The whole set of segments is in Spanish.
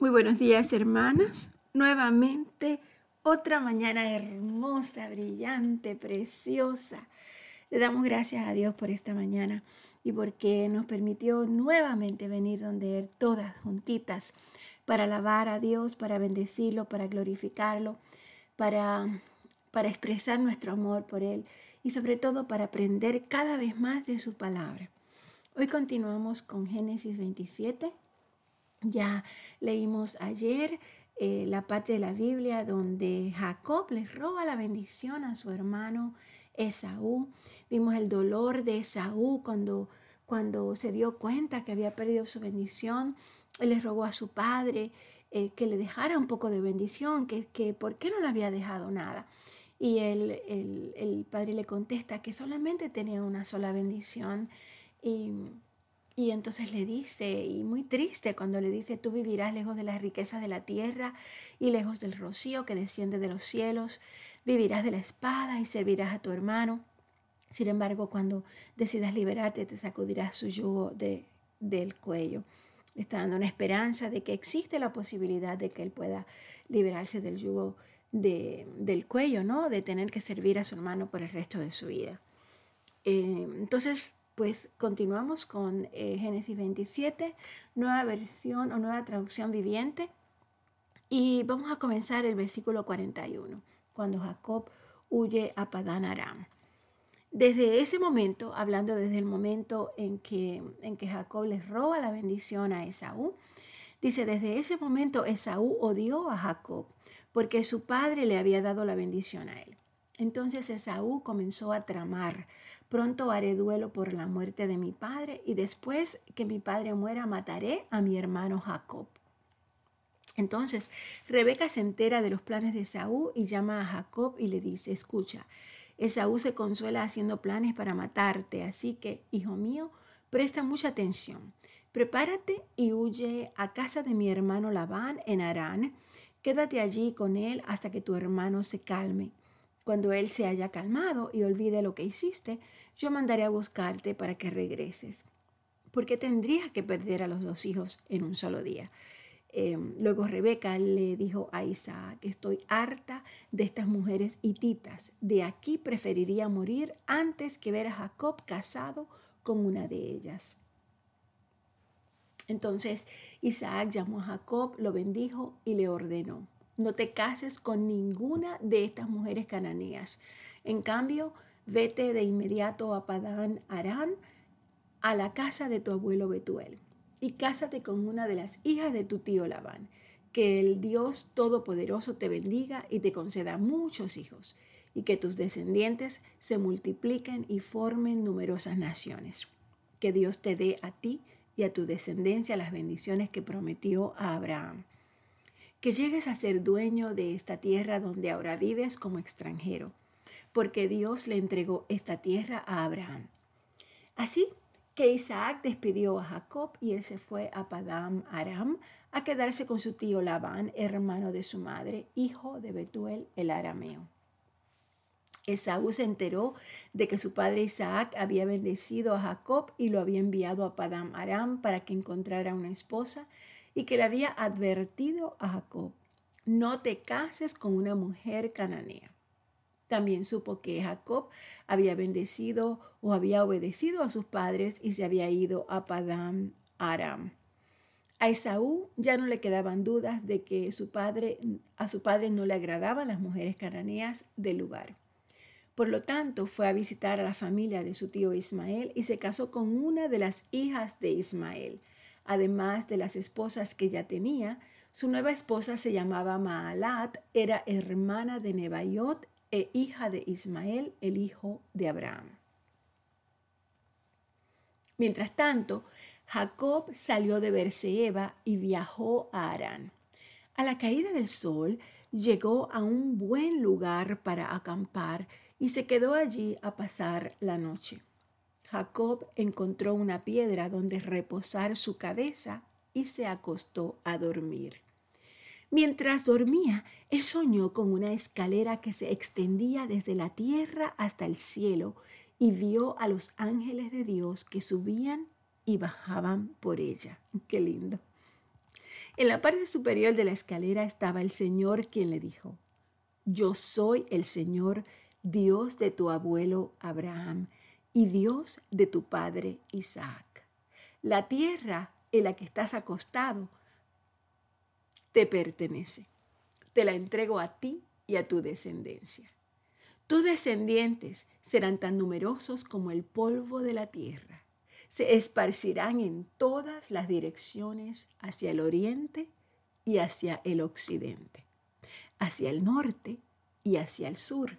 Muy buenos días, hermanas. Nuevamente, otra mañana hermosa, brillante, preciosa. Le damos gracias a Dios por esta mañana y porque nos permitió nuevamente venir donde Él, todas juntitas, para alabar a Dios, para bendecirlo, para glorificarlo, para, para expresar nuestro amor por Él y sobre todo para aprender cada vez más de su palabra. Hoy continuamos con Génesis 27 ya leímos ayer eh, la parte de la Biblia donde Jacob le roba la bendición a su hermano Esaú. Vimos el dolor de Esaú cuando, cuando se dio cuenta que había perdido su bendición. Él le rogó a su padre eh, que le dejara un poco de bendición, que, que por qué no le había dejado nada. Y el, el, el padre le contesta que solamente tenía una sola bendición. Y y entonces le dice, y muy triste cuando le dice, tú vivirás lejos de las riquezas de la tierra y lejos del rocío que desciende de los cielos, vivirás de la espada y servirás a tu hermano. Sin embargo, cuando decidas liberarte, te sacudirás su yugo de, del cuello. está dando una esperanza de que existe la posibilidad de que él pueda liberarse del yugo de, del cuello, ¿no? De tener que servir a su hermano por el resto de su vida. Eh, entonces, pues continuamos con eh, Génesis 27, nueva versión o nueva traducción viviente. Y vamos a comenzar el versículo 41, cuando Jacob huye a Padán Aram. Desde ese momento, hablando desde el momento en que, en que Jacob les roba la bendición a Esaú, dice, desde ese momento Esaú odió a Jacob porque su padre le había dado la bendición a él. Entonces Esaú comenzó a tramar Pronto haré duelo por la muerte de mi padre y después que mi padre muera mataré a mi hermano Jacob. Entonces Rebeca se entera de los planes de Esaú y llama a Jacob y le dice, escucha, Esaú se consuela haciendo planes para matarte, así que, hijo mío, presta mucha atención. Prepárate y huye a casa de mi hermano Labán en Arán. Quédate allí con él hasta que tu hermano se calme. Cuando él se haya calmado y olvide lo que hiciste, yo mandaré a buscarte para que regreses. Porque tendría que perder a los dos hijos en un solo día. Em, luego Rebeca le dijo a Isaac, estoy harta de estas mujeres hititas. De aquí preferiría morir antes que ver a Jacob casado con una de ellas. Entonces Isaac llamó a Jacob, lo bendijo y le ordenó, no te cases con ninguna de estas mujeres cananeas. En cambio, vete de inmediato a Padán Arán, a la casa de tu abuelo Betuel, y cásate con una de las hijas de tu tío Labán. Que el Dios Todopoderoso te bendiga y te conceda muchos hijos, y que tus descendientes se multipliquen y formen numerosas naciones. Que Dios te dé a ti y a tu descendencia las bendiciones que prometió a Abraham que llegues a ser dueño de esta tierra donde ahora vives como extranjero, porque Dios le entregó esta tierra a Abraham. Así que Isaac despidió a Jacob y él se fue a Padam Aram a quedarse con su tío Labán, hermano de su madre, hijo de Betuel el arameo. Esaú se enteró de que su padre Isaac había bendecido a Jacob y lo había enviado a Padam Aram para que encontrara una esposa y que le había advertido a Jacob, no te cases con una mujer cananea. También supo que Jacob había bendecido o había obedecido a sus padres y se había ido a Padam Aram. A Esaú ya no le quedaban dudas de que su padre, a su padre no le agradaban las mujeres cananeas del lugar. Por lo tanto, fue a visitar a la familia de su tío Ismael y se casó con una de las hijas de Ismael, Además de las esposas que ya tenía, su nueva esposa se llamaba Maalat, era hermana de Nebaiot e hija de Ismael, el hijo de Abraham. Mientras tanto, Jacob salió de Berseba y viajó a Arán. A la caída del sol, llegó a un buen lugar para acampar y se quedó allí a pasar la noche. Jacob encontró una piedra donde reposar su cabeza y se acostó a dormir. Mientras dormía, él soñó con una escalera que se extendía desde la tierra hasta el cielo y vio a los ángeles de Dios que subían y bajaban por ella. Qué lindo. En la parte superior de la escalera estaba el Señor quien le dijo, Yo soy el Señor, Dios de tu abuelo Abraham y Dios de tu padre Isaac. La tierra en la que estás acostado te pertenece. Te la entrego a ti y a tu descendencia. Tus descendientes serán tan numerosos como el polvo de la tierra. Se esparcirán en todas las direcciones hacia el oriente y hacia el occidente, hacia el norte y hacia el sur.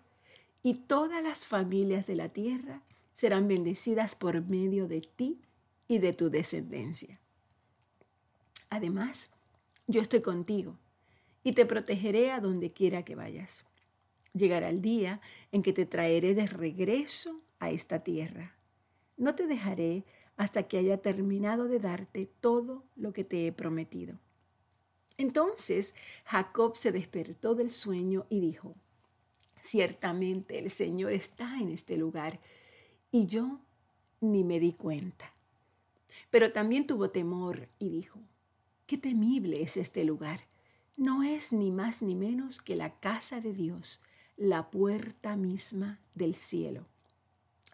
Y todas las familias de la tierra serán bendecidas por medio de ti y de tu descendencia. Además, yo estoy contigo y te protegeré a donde quiera que vayas. Llegará el día en que te traeré de regreso a esta tierra. No te dejaré hasta que haya terminado de darte todo lo que te he prometido. Entonces Jacob se despertó del sueño y dijo, Ciertamente el Señor está en este lugar y yo ni me di cuenta. Pero también tuvo temor y dijo, Qué temible es este lugar. No es ni más ni menos que la casa de Dios, la puerta misma del cielo.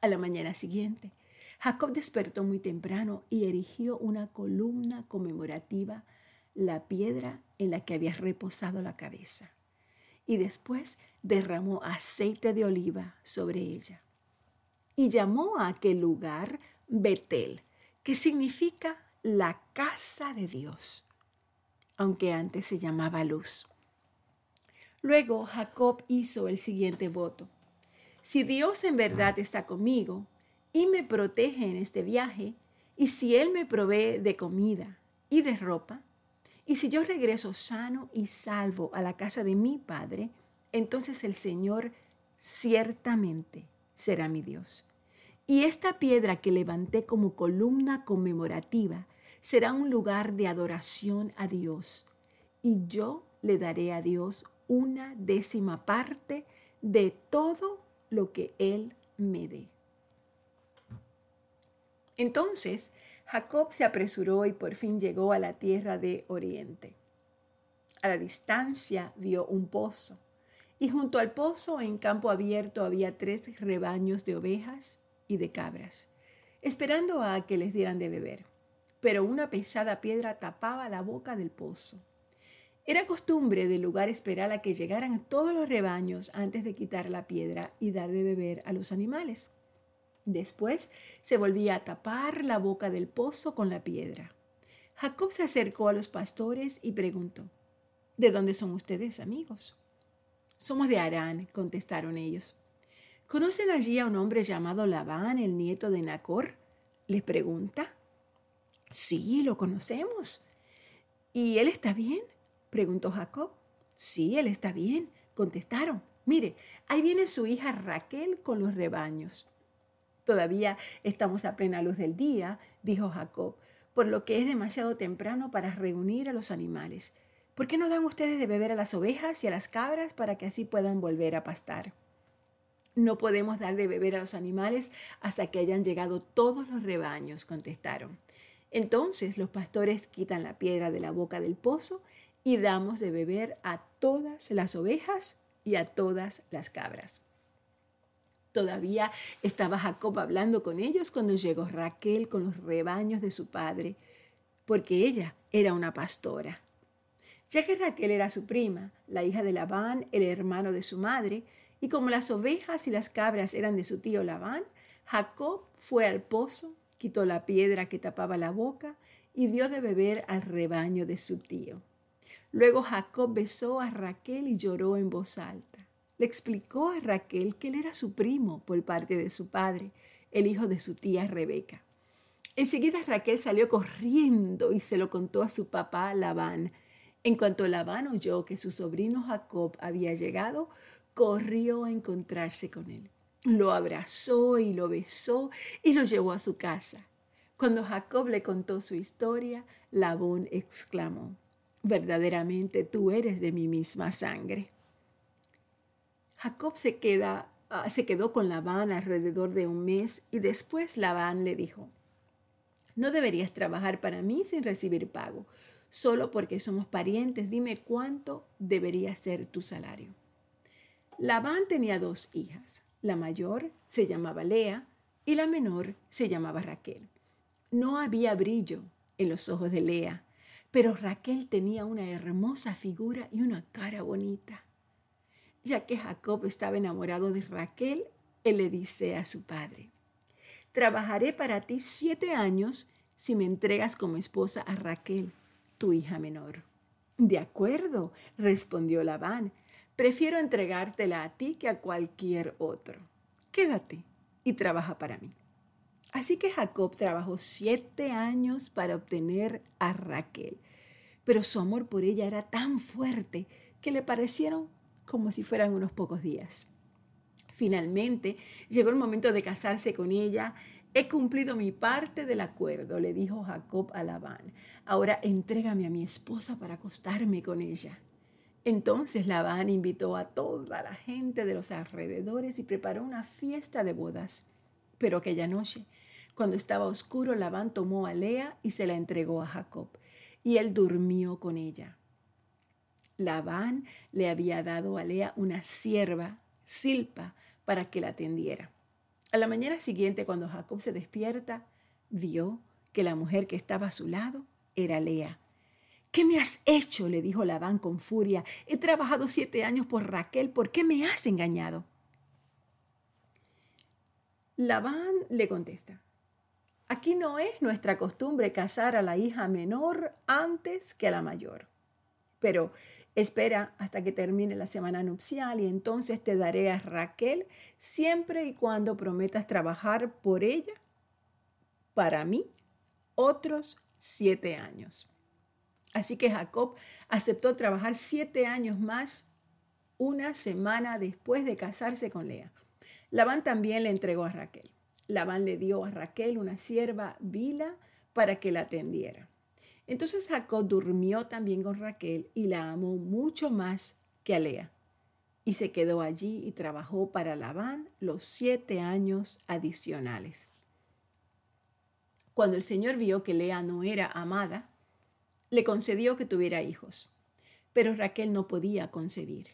A la mañana siguiente, Jacob despertó muy temprano y erigió una columna conmemorativa, la piedra en la que había reposado la cabeza, y después derramó aceite de oliva sobre ella. Y llamó a aquel lugar Betel, que significa la casa de Dios aunque antes se llamaba Luz. Luego Jacob hizo el siguiente voto. Si Dios en verdad está conmigo y me protege en este viaje, y si Él me provee de comida y de ropa, y si yo regreso sano y salvo a la casa de mi Padre, entonces el Señor ciertamente será mi Dios. Y esta piedra que levanté como columna conmemorativa será un lugar de adoración a Dios y yo le daré a Dios una décima parte de todo lo que Él me dé. Entonces Jacob se apresuró y por fin llegó a la tierra de Oriente. A la distancia vio un pozo, y junto al pozo en campo abierto había tres rebaños de ovejas y de cabras, esperando a que les dieran de beber pero una pesada piedra tapaba la boca del pozo. Era costumbre del lugar esperar a que llegaran todos los rebaños antes de quitar la piedra y dar de beber a los animales. Después se volvía a tapar la boca del pozo con la piedra. Jacob se acercó a los pastores y preguntó, ¿De dónde son ustedes, amigos? Somos de Arán, contestaron ellos. ¿Conocen allí a un hombre llamado Labán, el nieto de Nacor? les pregunta. Sí, lo conocemos. ¿Y él está bien? preguntó Jacob. Sí, él está bien, contestaron. Mire, ahí viene su hija Raquel con los rebaños. Todavía estamos a plena luz del día, dijo Jacob, por lo que es demasiado temprano para reunir a los animales. ¿Por qué no dan ustedes de beber a las ovejas y a las cabras para que así puedan volver a pastar? No podemos dar de beber a los animales hasta que hayan llegado todos los rebaños, contestaron. Entonces los pastores quitan la piedra de la boca del pozo y damos de beber a todas las ovejas y a todas las cabras. Todavía estaba Jacob hablando con ellos cuando llegó Raquel con los rebaños de su padre, porque ella era una pastora. Ya que Raquel era su prima, la hija de Labán, el hermano de su madre, y como las ovejas y las cabras eran de su tío Labán, Jacob fue al pozo quitó la piedra que tapaba la boca y dio de beber al rebaño de su tío. Luego Jacob besó a Raquel y lloró en voz alta. Le explicó a Raquel que él era su primo por parte de su padre, el hijo de su tía Rebeca. Enseguida Raquel salió corriendo y se lo contó a su papá Labán. En cuanto Labán oyó que su sobrino Jacob había llegado, corrió a encontrarse con él. Lo abrazó y lo besó y lo llevó a su casa. Cuando Jacob le contó su historia, Labón exclamó, verdaderamente tú eres de mi misma sangre. Jacob se, queda, ah, se quedó con Labán alrededor de un mes y después Labán le dijo, no deberías trabajar para mí sin recibir pago. solo porque somos parientes, dime cuánto debería ser tu salario. Labán tenía dos hijas. La mayor se llamaba Lea y la menor se llamaba Raquel. No había brillo en los ojos de Lea, pero Raquel tenía una hermosa figura y una cara bonita. Ya que Jacob estaba enamorado de Raquel, él le dice a su padre, Trabajaré para ti siete años si me entregas como esposa a Raquel, tu hija menor. De acuerdo, respondió Labán, prefiero entregártela a ti que a cualquier otro. Quédate y trabaja para mí. Así que Jacob trabajó siete años para obtener a Raquel, pero su amor por ella era tan fuerte que le parecieron como si fueran unos pocos días. Finalmente llegó el momento de casarse con ella. He cumplido mi parte del acuerdo, le dijo Jacob a Labán. Ahora entrégame a mi esposa para acostarme con ella. Entonces Labán invitó a toda la gente de los alrededores y preparó una fiesta de bodas. Pero aquella noche, cuando estaba oscuro, Labán tomó a Lea y se la entregó a Jacob, y él durmió con ella. Labán le había dado a Lea una sierva, Silpa, para que la atendiera. A la mañana siguiente, cuando Jacob se despierta, vio que la mujer que estaba a su lado era Lea. ¿Qué me has hecho? le dijo Labán con furia. He trabajado siete años por Raquel. ¿Por qué me has engañado? Labán le contesta, aquí no es nuestra costumbre casar a la hija menor antes que a la mayor. Pero Espera hasta que termine la semana nupcial y entonces te daré a Raquel siempre y cuando prometas trabajar por ella para mí otros siete años. Así que Jacob aceptó trabajar siete años más una semana después de casarse con Lea. Labán también le entregó a Raquel. Labán le dio a Raquel una sierva vila para que la atendiera. Entonces Jacob durmió también con Raquel y la amó mucho más que a Lea. Y se quedó allí y trabajó para Labán los siete años adicionales. Cuando el Señor vio que Lea no era amada, le concedió que tuviera hijos. Pero Raquel no podía concebir.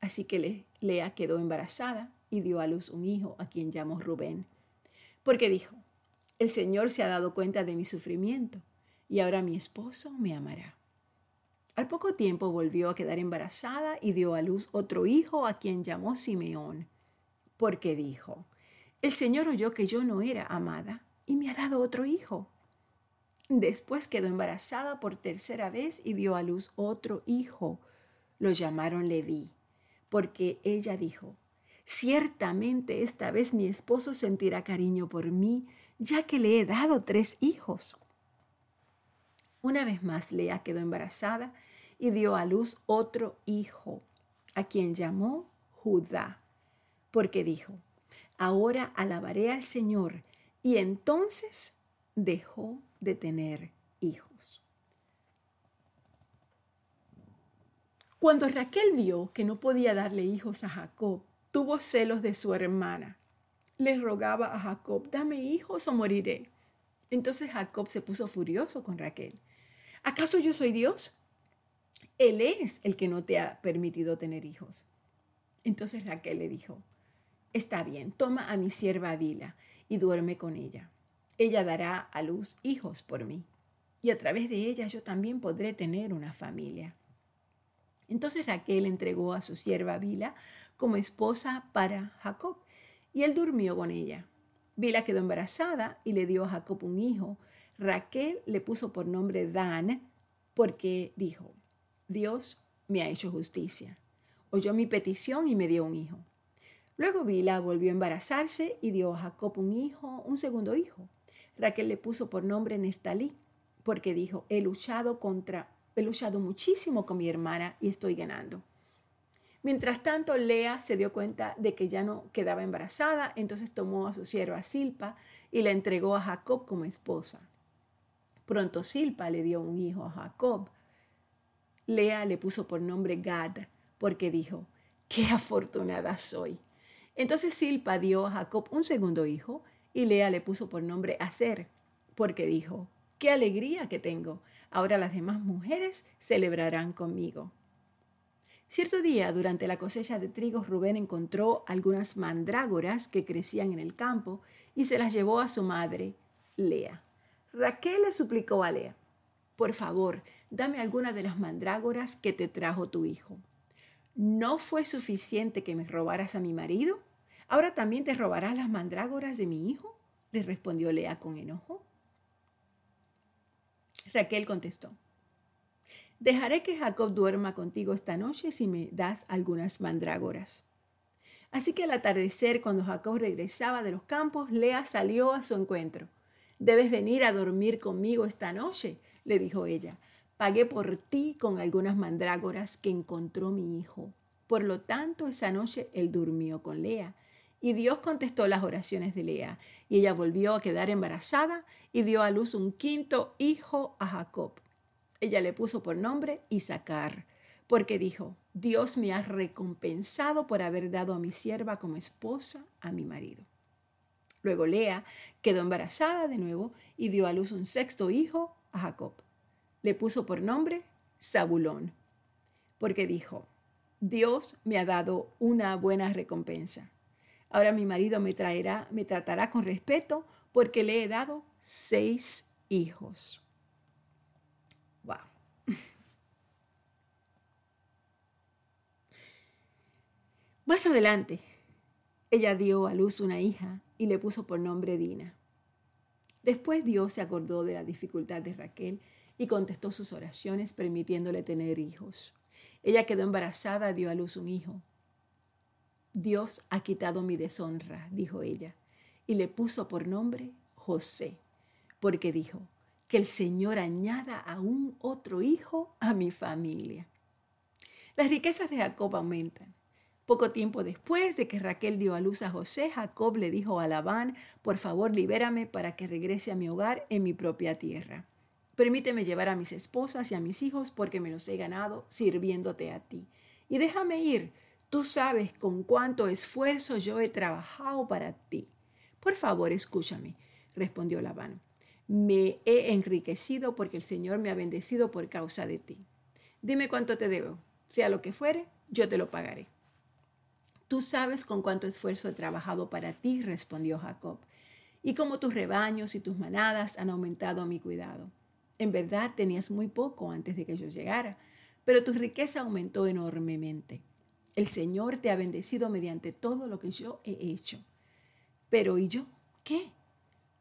Así que Lea quedó embarazada y dio a luz un hijo a quien llamó Rubén. Porque dijo, el Señor se ha dado cuenta de mi sufrimiento y ahora mi esposo me amará. Al poco tiempo volvió a quedar embarazada y dio a luz otro hijo a quien llamó Simeón, porque dijo, el Señor oyó que yo no era amada y me ha dado otro hijo. Después quedó embarazada por tercera vez y dio a luz otro hijo. Lo llamaron Leví, porque ella dijo, ciertamente esta vez mi esposo sentirá cariño por mí, ya que le he dado tres hijos. Una vez más, Lea quedó embarazada y dio a luz otro hijo, a quien llamó Judá, porque dijo, ahora alabaré al Señor, y entonces dejó de tener hijos. Cuando Raquel vio que no podía darle hijos a Jacob, tuvo celos de su hermana. Le rogaba a Jacob, dame hijos o moriré. Entonces Jacob se puso furioso con Raquel ¿Acaso yo soy Dios? Él es el que no te ha permitido tener hijos. Entonces Raquel le dijo, está bien, toma a mi sierva Vila y duerme con ella. Ella dará a luz hijos por mí, y a través de ella yo también podré tener una familia. Entonces Raquel entregó a su sierva Vila como esposa para Jacob, y él durmió con ella. Vila quedó embarazada y le dio a Jacob un hijo, Raquel le puso por nombre Dan porque dijo, Dios me ha hecho justicia. Oyó mi petición y me dio un hijo. Luego Bila volvió a embarazarse y dio a Jacob un hijo, un segundo hijo. Raquel le puso por nombre Neftalí porque dijo, he luchado contra, he luchado muchísimo con mi hermana y estoy ganando. Mientras tanto, Lea se dio cuenta de que ya no quedaba embarazada, entonces tomó a su sierva Silpa y la entregó a Jacob como esposa. Pronto Silpa le dio un hijo a Jacob. Lea le puso por nombre Gad, porque dijo, qué afortunada soy. Entonces Silpa dio a Jacob un segundo hijo, y Lea le puso por nombre Aser, porque dijo, qué alegría que tengo. Ahora las demás mujeres celebrarán conmigo. Cierto día, durante la cosecha de trigo, Rubén encontró algunas mandrágoras que crecían en el campo y se las llevó a su madre, Lea. Raquel le suplicó a Lea, por favor, dame alguna de las mandrágoras que te trajo tu hijo. ¿No fue suficiente que me robaras a mi marido? ¿Ahora también te robarás las mandrágoras de mi hijo? le respondió Lea con enojo. Raquel contestó, Dejaré que Jacob duerma contigo esta noche si me das algunas mandrágoras. Así que al atardecer, cuando Jacob regresaba de los campos, Lea salió a su encuentro. Debes venir a dormir conmigo esta noche, le dijo ella. Pagué por ti con algunas mandrágoras que encontró mi hijo. Por lo tanto, esa noche él durmió con Lea. Y Dios contestó las oraciones de Lea, y ella volvió a quedar embarazada y dio a luz un quinto hijo a Jacob. Ella le puso por nombre Isaacar, porque dijo, Dios me ha recompensado por haber dado a mi sierva como esposa a mi marido. Luego Lea quedó embarazada de nuevo y dio a luz un sexto hijo a Jacob. Le puso por nombre Zabulón, porque dijo, Dios me ha dado una buena recompensa. Ahora mi marido me traerá, me tratará con respeto porque le he dado seis hijos. Más adelante, ella dio a luz una hija y le puso por nombre Dina. Después Dios se acordó de la dificultad de Raquel y contestó sus oraciones permitiéndole tener hijos. Ella quedó embarazada, dio a luz un hijo. Dios ha quitado mi deshonra, dijo ella, y le puso por nombre José, porque dijo, que el Señor añada aún otro hijo a mi familia. Las riquezas de Jacob aumentan. Poco tiempo después de que Raquel dio a luz a José, Jacob le dijo a Labán, por favor libérame para que regrese a mi hogar en mi propia tierra. Permíteme llevar a mis esposas y a mis hijos porque me los he ganado sirviéndote a ti. Y déjame ir. Tú sabes con cuánto esfuerzo yo he trabajado para ti. Por favor, escúchame, respondió Labán. Me he enriquecido porque el Señor me ha bendecido por causa de ti. Dime cuánto te debo. Sea lo que fuere, yo te lo pagaré. Tú sabes con cuánto esfuerzo he trabajado para ti, respondió Jacob, y cómo tus rebaños y tus manadas han aumentado mi cuidado. En verdad tenías muy poco antes de que yo llegara, pero tu riqueza aumentó enormemente. El Señor te ha bendecido mediante todo lo que yo he hecho. Pero ¿y yo? ¿Qué?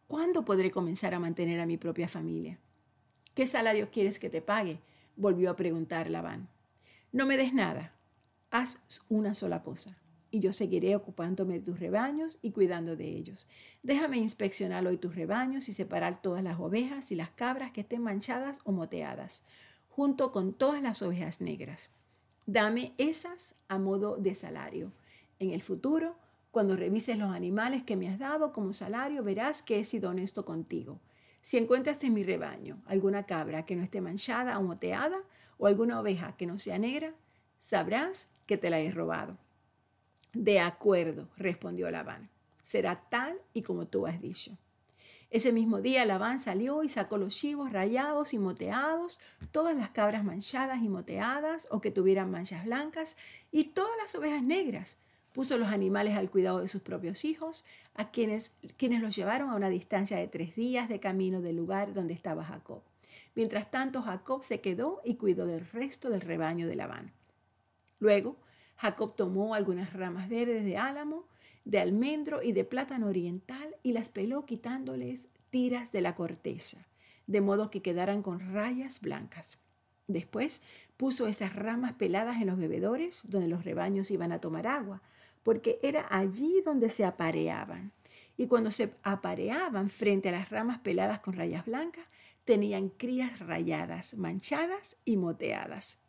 ¿Cuándo podré comenzar a mantener a mi propia familia? ¿Qué salario quieres que te pague? volvió a preguntar Labán. No me des nada. Haz una sola cosa y yo seguiré ocupándome de tus rebaños y cuidando de ellos. Déjame inspeccionar hoy tus rebaños y separar todas las ovejas y las cabras que estén manchadas o moteadas, junto con todas las ovejas negras. Dame esas a modo de salario. En el futuro, cuando revises los animales que me has dado como salario, verás que he sido honesto contigo. Si encuentras en mi rebaño alguna cabra que no esté manchada o moteada, o alguna oveja que no sea negra, sabrás que te la he robado. De acuerdo, respondió Labán. Será tal y como tú has dicho. Ese mismo día Labán salió y sacó los chivos rayados y moteados, todas las cabras manchadas y moteadas o que tuvieran manchas blancas y todas las ovejas negras. Puso los animales al cuidado de sus propios hijos, a quienes, quienes los llevaron a una distancia de tres días de camino del lugar donde estaba Jacob. Mientras tanto, Jacob se quedó y cuidó del resto del rebaño de Labán. Luego, Jacob tomó algunas ramas verdes de álamo, de almendro y de plátano oriental y las peló quitándoles tiras de la corteza, de modo que quedaran con rayas blancas. Después puso esas ramas peladas en los bebedores donde los rebaños iban a tomar agua, porque era allí donde se apareaban. Y cuando se apareaban frente a las ramas peladas con rayas blancas, tenían crías rayadas, manchadas y moteadas.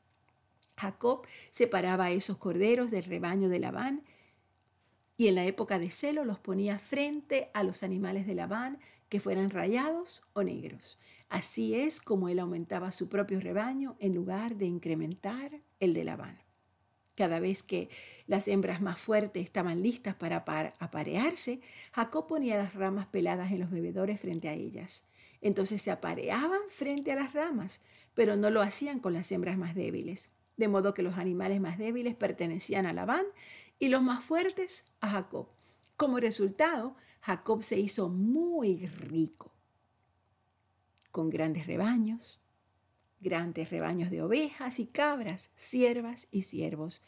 Jacob separaba a esos corderos del rebaño de Labán y en la época de celo los ponía frente a los animales de Labán que fueran rayados o negros. Así es como él aumentaba su propio rebaño en lugar de incrementar el de Labán. Cada vez que las hembras más fuertes estaban listas para aparearse, Jacob ponía las ramas peladas en los bebedores frente a ellas. Entonces se apareaban frente a las ramas, pero no lo hacían con las hembras más débiles. De modo que los animales más débiles pertenecían a Labán y los más fuertes a Jacob. Como resultado, Jacob se hizo muy rico, con grandes rebaños, grandes rebaños de ovejas y cabras, siervas y siervos,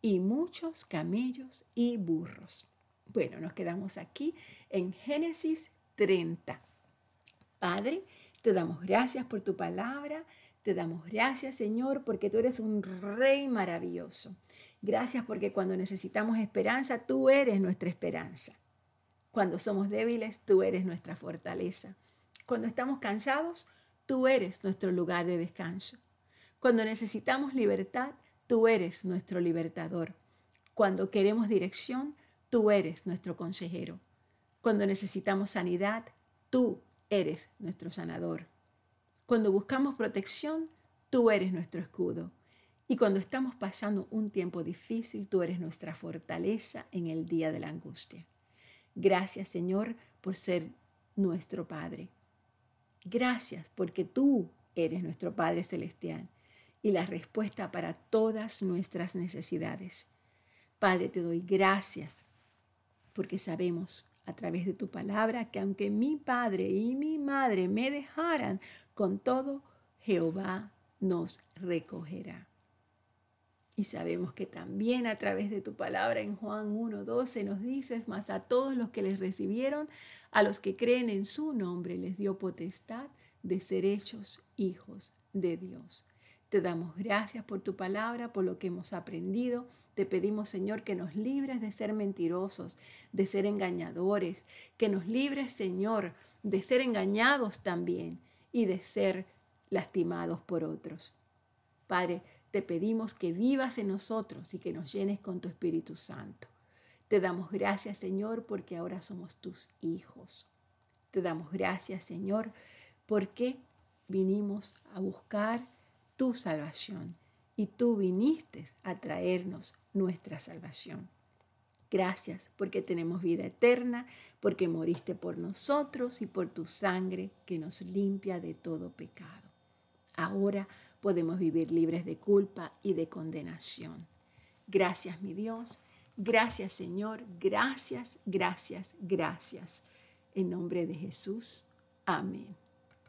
y muchos camellos y burros. Bueno, nos quedamos aquí en Génesis 30. Padre, te damos gracias por tu palabra, te damos gracias Señor porque tú eres un rey maravilloso. Gracias porque cuando necesitamos esperanza, tú eres nuestra esperanza. Cuando somos débiles, tú eres nuestra fortaleza. Cuando estamos cansados, tú eres nuestro lugar de descanso. Cuando necesitamos libertad, tú eres nuestro libertador. Cuando queremos dirección, tú eres nuestro consejero. Cuando necesitamos sanidad, tú eres nuestro sanador. Cuando buscamos protección, tú eres nuestro escudo. Y cuando estamos pasando un tiempo difícil, tú eres nuestra fortaleza en el día de la angustia. Gracias, Señor, por ser nuestro Padre. Gracias porque tú eres nuestro Padre Celestial y la respuesta para todas nuestras necesidades. Padre, te doy gracias porque sabemos a través de tu palabra que aunque mi padre y mi madre me dejaran, con todo Jehová nos recogerá. Y sabemos que también a través de tu palabra en Juan 1.12 nos dices, mas a todos los que les recibieron, a los que creen en su nombre, les dio potestad de ser hechos hijos de Dios. Te damos gracias por tu palabra, por lo que hemos aprendido. Te pedimos, Señor, que nos libres de ser mentirosos, de ser engañadores, que nos libres, Señor, de ser engañados también y de ser lastimados por otros. Padre, te pedimos que vivas en nosotros y que nos llenes con tu Espíritu Santo. Te damos gracias, Señor, porque ahora somos tus hijos. Te damos gracias, Señor, porque vinimos a buscar tu salvación y tú viniste a traernos nuestra salvación. Gracias porque tenemos vida eterna, porque moriste por nosotros y por tu sangre que nos limpia de todo pecado. Ahora podemos vivir libres de culpa y de condenación. Gracias mi Dios, gracias Señor, gracias, gracias, gracias. En nombre de Jesús, amén.